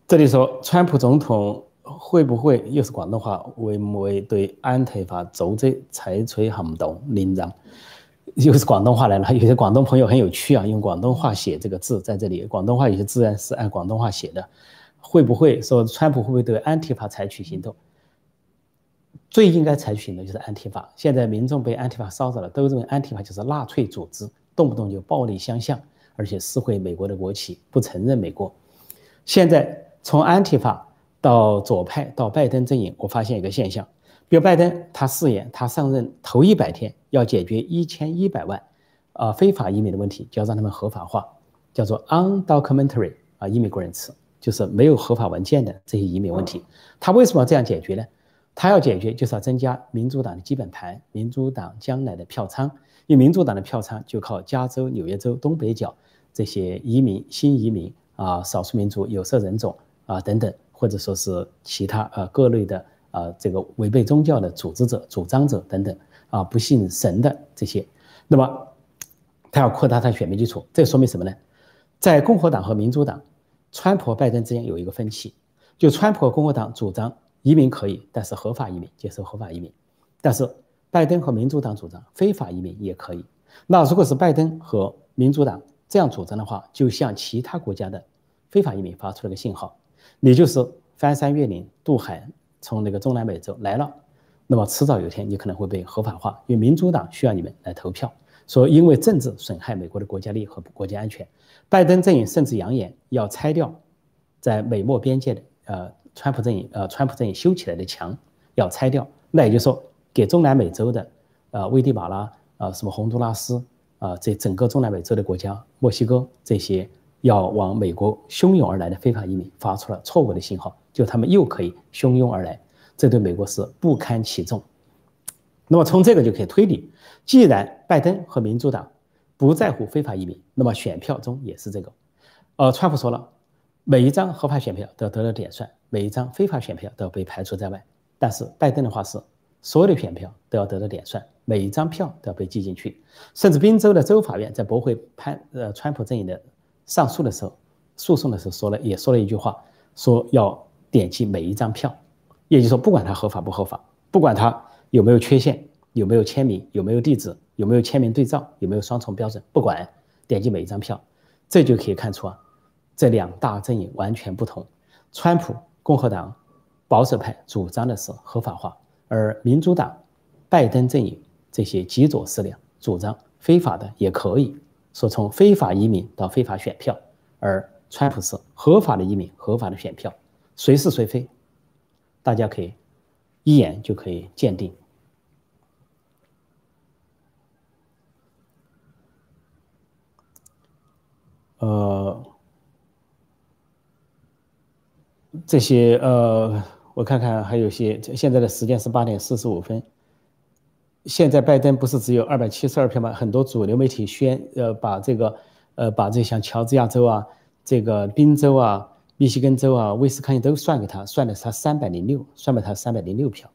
S1: 这里说，川普总统会不会又是广东话？会唔会对安提法组织采取行动？领章？又是广东话来了，有些广东朋友很有趣啊，用广东话写这个字在这里。广东话有些字然是按广东话写的，会不会说川普会不会对安提法采取行动？最应该采取行动就是安提法。现在民众被安提法骚扰了，都认为安提法就是纳粹组织，动不动就暴力相向，而且撕毁美国的国旗，不承认美国。现在从安提法到左派到拜登阵营，我发现一个现象。比如拜登，他誓言他上任头一百天要解决一千一百万，啊非法移民的问题，就要让他们合法化，叫做 undocumentary 啊，immigrants，就是没有合法文件的这些移民问题。他为什么要这样解决呢？他要解决就是要增加民主党的基本盘，民主党将来的票仓，因为民主党的票仓就靠加州、纽约州东北角这些移民、新移民啊、少数民族、有色人种啊等等，或者说是其他呃各类的。啊，这个违背宗教的组织者、主张者等等啊，不信神的这些，那么他要扩大他选民基础，这说明什么呢？在共和党和民主党、川普和拜登之间有一个分歧，就川普和共和党主张移民可以，但是合法移民接受合法移民，但是拜登和民主党主张非法移民也可以。那如果是拜登和民主党这样主张的话，就向其他国家的非法移民发出了个信号，你就是翻山越岭渡海。从那个中南美洲来了，那么迟早有一天你可能会被合法化，因为民主党需要你们来投票。说因为政治损害美国的国家利益和国家安全，拜登阵营甚至扬言要拆掉在美墨边界的呃川普阵营呃川普阵营修起来的墙，要拆掉。那也就是说，给中南美洲的呃危地马拉啊什么洪都拉斯啊这整个中南美洲的国家，墨西哥这些要往美国汹涌而来的非法移民发出了错误的信号。就他们又可以汹涌而来，这对美国是不堪其重。那么从这个就可以推理，既然拜登和民主党不在乎非法移民，那么选票中也是这个。呃，川普说了，每一张合法选票都要得到点算，每一张非法选票都要被排除在外。但是拜登的话是，所有的选票都要得到点算，每一张票都要被记进去。甚至宾州的州法院在驳回判呃川普阵营的上诉的时候，诉讼的时候说了，也说了一句话，说要。点击每一张票，也就是说，不管它合法不合法，不管它有没有缺陷，有没有签名，有没有地址，有没有签名对照，有没有双重标准，不管点击每一张票，这就可以看出啊，这两大阵营完全不同。川普共和党保守派主张的是合法化，而民主党拜登阵营这些极左势力主张非法的也可以说从非法移民到非法选票，而川普是合法的移民、合法的选票，谁是谁非，大家可以一眼就可以鉴定。呃，这些呃，我看看还有些，现在的时间是八点四十五分。现在拜登不是只有二百七十二票吗？很多主流媒体宣呃把这个呃把这像乔治亚州啊、这个宾州啊、密西根州啊、威斯康星都算给他，算的是他三百零六，算给他三百零六票。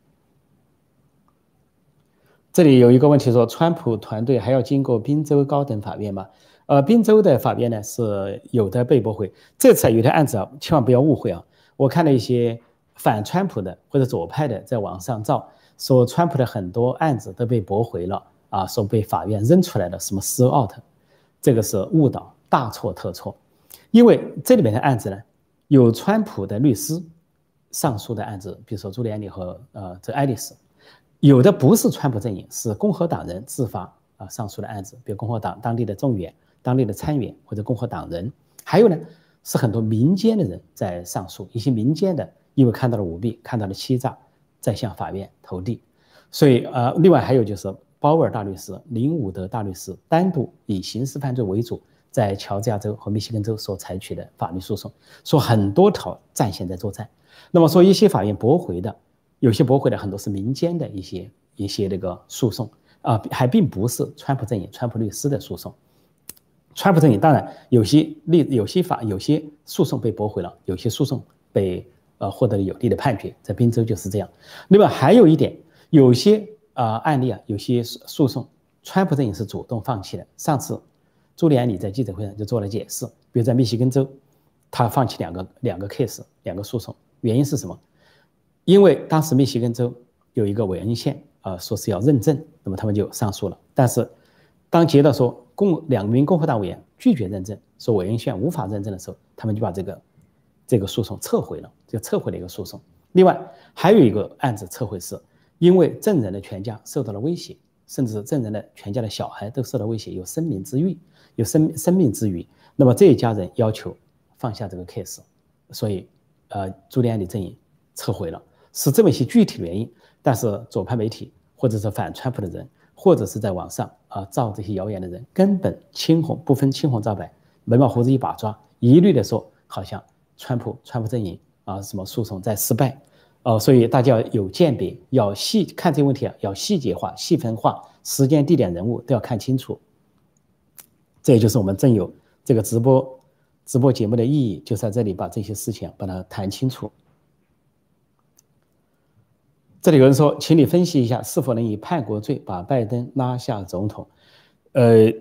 S1: 这里有一个问题说，川普团队还要经过宾州高等法院吗？呃，宾州的法院呢是有的被驳回。这次有的案子啊，千万不要误会啊！我看了一些反川普的或者左派的在网上造，说川普的很多案子都被驳回了啊，说被法院扔出来的什么 s out，这个是误导，大错特错。因为这里面的案子呢，有川普的律师上诉的案子，比如说朱利安尼和呃这爱丽丝，有的不是川普阵营，是共和党人自发啊上诉的案子，比如共和党当地的众议员。当地的参议员或者共和党人，还有呢，是很多民间的人在上诉。一些民间的，因为看到了舞弊，看到了欺诈，在向法院投递。所以，呃，另外还有就是鲍威尔大律师、林伍德大律师单独以刑事犯罪为主，在乔治亚州和密西根州所采取的法律诉讼，说很多条战线在作战。那么说一些法院驳回的，有些驳回的很多是民间的一些一些那个诉讼啊，还并不是川普阵营、川普律师的诉讼。川普阵营当然有些例，有些法，有些诉讼被驳回了，有些诉讼被呃获得了有利的判决，在宾州就是这样。另外还有一点，有些啊案例啊，有些诉讼，川普阵营是主动放弃的。上次朱利安里在记者会上就做了解释，比如在密西根州，他放弃两个两个 case 两个诉讼，原因是什么？因为当时密西根州有一个韦恩县啊说是要认证，那么他们就上诉了，但是当接到说。共两名共和党委员拒绝认证，说韦恩县无法认证的时候，他们就把这个这个诉讼撤回了，就撤回了一个诉讼。另外还有一个案子撤回是，因为证人的全家受到了威胁，甚至证人的全家的小孩都受到威胁，有生命之欲，有生生命之余，那么这一家人要求放下这个 case，所以呃朱利安里阵营撤回了，是这么一些具体的原因。但是左派媒体或者是反川普的人。或者是在网上啊造这些谣言的人，根本青红不分青红皂白，眉毛胡子一把抓，一律的说好像川普川普阵营啊什么诉讼在失败，哦，所以大家有鉴别，要细看这个问题啊，要细节化、细分化，时间、地点、人物都要看清楚。这也就是我们正有这个直播直播节目的意义，就在这里把这些事情把它谈清楚。这里有人说，请你分析一下，是否能以叛国罪把拜登拉下总统？呃，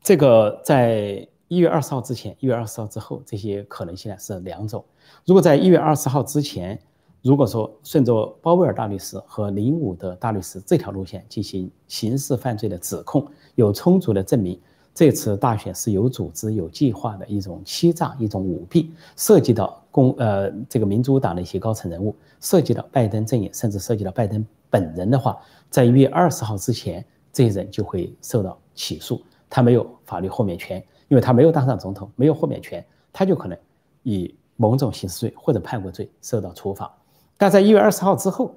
S1: 这个在一月二十号之前，一月二十号之后，这些可能性呢是两种。如果在一月二十号之前，如果说顺着鲍威尔大律师和林武的大律师这条路线进行刑事犯罪的指控，有充足的证明。这次大选是有组织、有计划的一种欺诈、一种舞弊，涉及到公呃这个民主党的一些高层人物，涉及到拜登阵营，甚至涉及到拜登本人的话，在一月二十号之前，这些人就会受到起诉。他没有法律豁免权，因为他没有当上总统，没有豁免权，他就可能以某种刑事罪或者叛国罪受到处罚。但在一月二十号之后，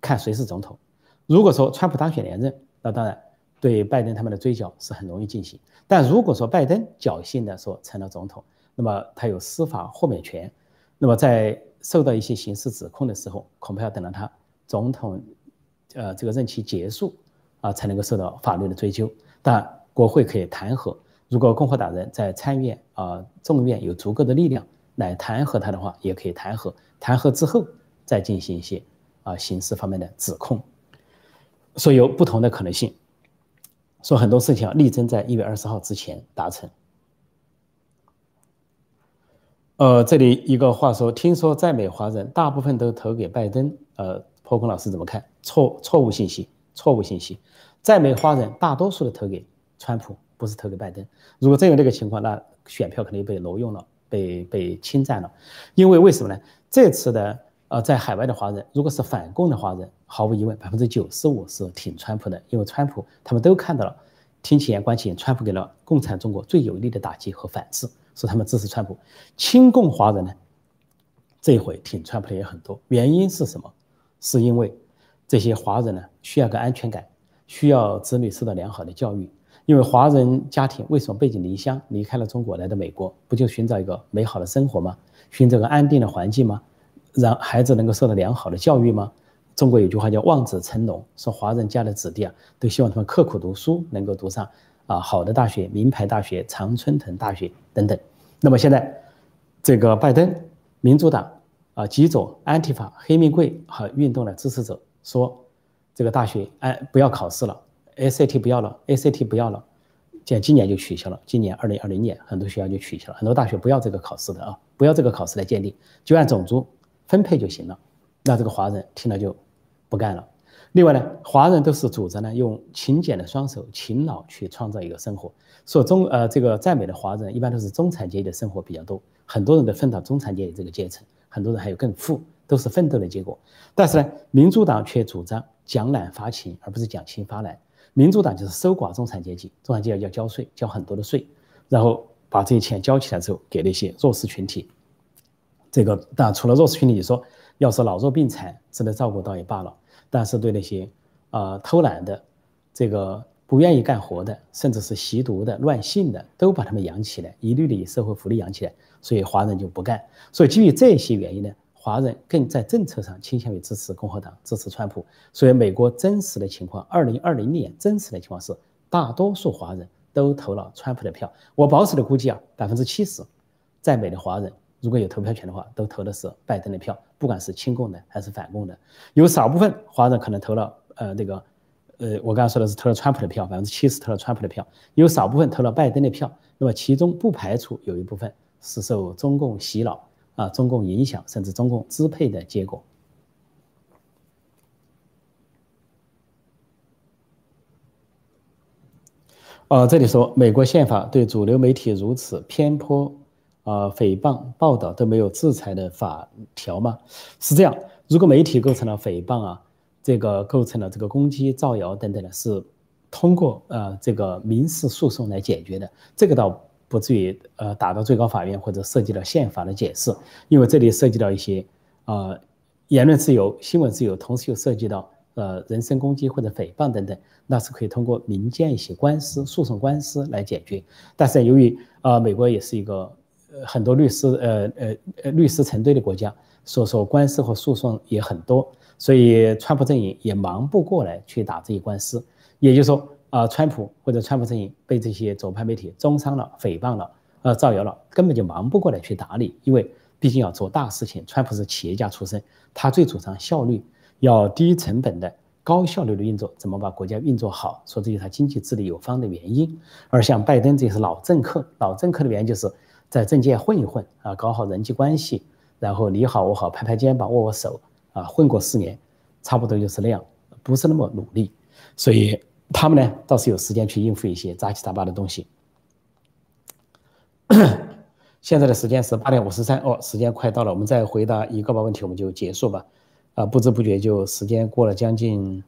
S1: 看谁是总统。如果说川普当选连任，那当然。对拜登他们的追缴是很容易进行，但如果说拜登侥幸的说成了总统，那么他有司法豁免权，那么在受到一些刑事指控的时候，恐怕要等到他总统，呃，这个任期结束啊，才能够受到法律的追究。但国会可以弹劾，如果共和党人在参议院啊、众议院有足够的力量来弹劾他的话，也可以弹劾。弹劾之后再进行一些啊刑事方面的指控，所以有不同的可能性。说很多事情要力争在一月二十号之前达成。呃，这里一个话说，听说在美华人大部分都投给拜登。呃，破空老师怎么看？错错误信息，错误信息。在美华人大多数的投给川普，不是投给拜登。如果真有这个情况，那选票肯定被挪用了，被被侵占了。因为为什么呢？这次的呃，在海外的华人，如果是反共的华人，毫无疑问，百分之九十五是挺川普的，因为川普他们都看到了，听其言观其言，川普给了共产中国最有力的打击和反制，所以他们支持川普。亲共华人呢，这一回挺川普的也很多，原因是什么？是因为这些华人呢需要个安全感，需要子女受到良好的教育。因为华人家庭为什么背井离乡，离开了中国来到美国，不就寻找一个美好的生活吗？寻找个安定的环境吗？让孩子能够受到良好的教育吗？中国有句话叫望子成龙，说华人家的子弟啊，都希望他们刻苦读书，能够读上啊好的大学，名牌大学、常春藤大学等等。那么现在，这个拜登、民主党啊、极左、安提法、黑命贵和运动的支持者说，这个大学哎不要考试了。SAT 不要了，SAT 不要了，现今年就取消了。今年二零二零年，很多学校就取消了，很多大学不要这个考试的啊，不要这个考试来鉴定，就按种族分配就行了。那这个华人听了就不干了。另外呢，华人都是主张呢用勤俭的双手、勤劳去创造一个生活。说中呃这个在美的华人一般都是中产阶级的生活比较多，很多人都分到中产阶级这个阶层，很多人还有更富，都是奋斗的结果。但是呢，民主党却主张讲懒发勤，而不是讲勤发懒。民主党就是收刮中产阶级，中产阶级要交税，交很多的税，然后把这些钱交起来之后给那些弱势群体。这个当然除了弱势群体，你说要是老弱病残值得照顾倒也罢了，但是对那些啊偷懒的、这个不愿意干活的，甚至是吸毒的、乱性的，都把他们养起来，一律的以社会福利养起来，所以华人就不干。所以基于这些原因呢？华人更在政策上倾向于支持共和党，支持川普。所以，美国真实的情况，二零二零年真实的情况是，大多数华人都投了川普的票。我保守的估计啊，百分之七十，在美的华人如果有投票权的话，都投的是拜登的票，不管是亲共的还是反共的。有少部分华人可能投了呃那个呃，我刚才说的是投了川普的票，百分之七十投了川普的票，有少部分投了拜登的票。那么其中不排除有一部分是受中共洗脑。啊，中共影响甚至中共支配的结果。呃，这里说美国宪法对主流媒体如此偏颇，啊，诽谤报道都没有制裁的法条吗？是这样，如果媒体构成了诽谤啊，这个构成了这个攻击、造谣等等的，是通过呃这个民事诉讼来解决的，这个倒。不至于呃打到最高法院或者涉及到宪法的解释，因为这里涉及到一些呃言论自由、新闻自由，同时又涉及到呃人身攻击或者诽谤等等，那是可以通过民间一些官司、诉讼官司来解决。但是由于啊美国也是一个很多律师呃呃呃律师成堆的国家，所以说官司和诉讼也很多，所以川普阵营也忙不过来去打这些官司，也就是说。啊，川普或者川普阵营被这些左派媒体中伤了、诽谤了、呃造谣了，根本就忙不过来去打理，因为毕竟要做大事情。川普是企业家出身，他最主张效率，要低成本的、高效率的运作，怎么把国家运作好，说这是他经济治理有方的原因。而像拜登这是老政客，老政客的原因就是在政界混一混啊，搞好人际关系，然后你好我好，拍拍肩膀握握手啊，混过四年，差不多就是那样，不是那么努力，所以。他们呢倒是有时间去应付一些杂七杂八的东西。现在的时间是八点五十三哦，时间快到了，我们再回答一个吧问题，我们就结束吧。啊，不知不觉就时间过了将近。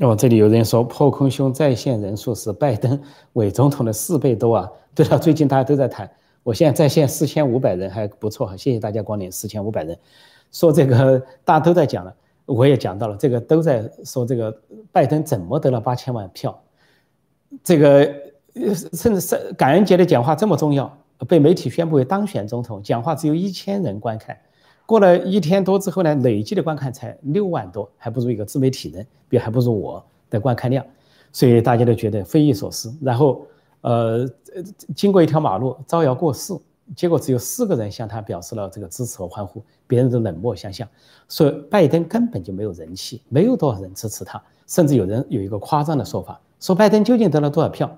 S1: 哦，这里有人说破空兄在线人数是拜登伪总统的四倍多啊！对了，最近大家都在谈，我现在在线四千五百人还不错哈，谢谢大家光临，四千五百人。说这个大家都在讲了。我也讲到了，这个都在说这个拜登怎么得了八千万票，这个甚至是感恩节的讲话这么重要，被媒体宣布为当选总统，讲话只有一千人观看，过了一天多之后呢，累计的观看才六万多，还不如一个自媒体人，比还不如我的观看量，所以大家都觉得匪夷所思。然后，呃，经过一条马路招摇过市。结果只有四个人向他表示了这个支持和欢呼，别人都冷漠相向，说拜登根本就没有人气，没有多少人支持他，甚至有人有一个夸张的说法，说拜登究竟得了多少票？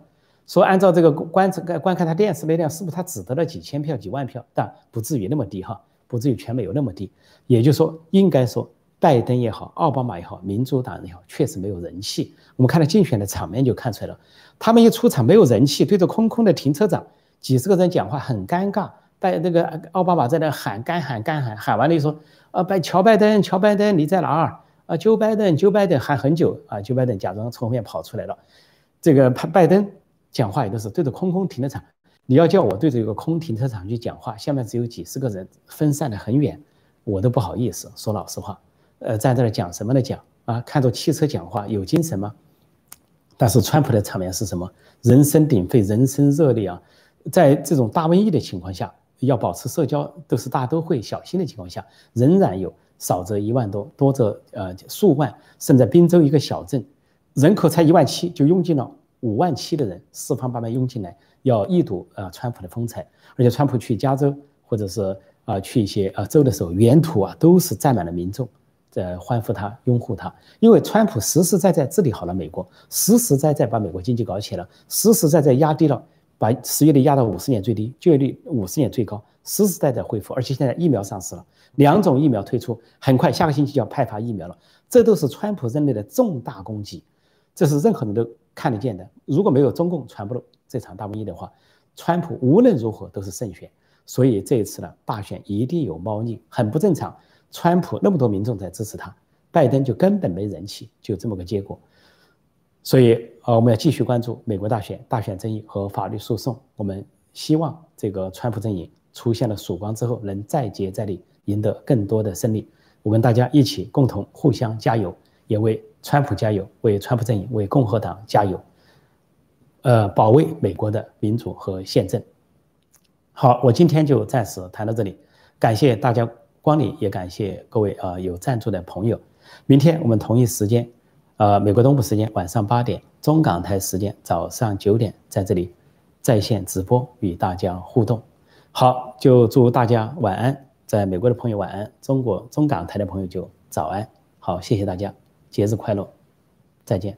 S1: 说按照这个观观看他电视那量，是不是他只得了几千票、几万票？但不至于那么低哈，不至于全美有那么低。也就是说，应该说拜登也好，奥巴马也好，民主党也好，确实没有人气。我们看到竞选的场面就看出来了，他们一出场没有人气，对着空空的停车场。几十个人讲话很尴尬。拜那个奥巴马在那喊干喊干喊，喊完了就说啊拜乔拜登，乔拜登你在哪儿啊？就拜登，就拜登喊很久啊，就拜登假装从后面跑出来了。这个拜拜登讲话也都是对着空空停车场，你要叫我对着一个空停车场去讲话，下面只有几十个人分散的很远，我都不好意思说老实话。呃，站在那讲什么呢？讲啊，看着汽车讲话有精神吗？但是川普的场面是什么？人声鼎沸，人声热烈啊，在这种大瘟疫的情况下。要保持社交都是大都会小心的情况下，仍然有少则一万多，多则呃数万，甚至滨州一个小镇，人口才一万七，就拥进了五万七的人，四方八面拥进来，要一睹呃川普的风采。而且川普去加州或者是啊去一些啊州的时候，沿途啊都是站满了民众在欢呼他、拥护他，因为川普实实在在治理好了美国，实实在在把美国经济搞起来了，实实在在压低了。把失业率压到五十年最低，就业率五十年最高，实实在在恢复，而且现在疫苗上市了，两种疫苗推出，很快下个星期就要派发疫苗了，这都是川普任内的重大功绩，这是任何人都看得见的。如果没有中共传播这场大瘟疫的话，川普无论如何都是胜选。所以这一次呢，大选一定有猫腻，很不正常。川普那么多民众在支持他，拜登就根本没人气，就这么个结果。所以，呃，我们要继续关注美国大选、大选争议和法律诉讼。我们希望这个川普阵营出现了曙光之后，能再接再厉，赢得更多的胜利。我跟大家一起共同互相加油，也为川普加油，为川普阵营、为共和党加油。呃，保卫美国的民主和宪政。好，我今天就暂时谈到这里，感谢大家光临，也感谢各位啊有赞助的朋友。明天我们同一时间。呃，美国东部时间晚上八点，中港台时间早上九点，在这里在线直播与大家互动。好，就祝大家晚安，在美国的朋友晚安，中国中港台的朋友就早安。好，谢谢大家，节日快乐，再见。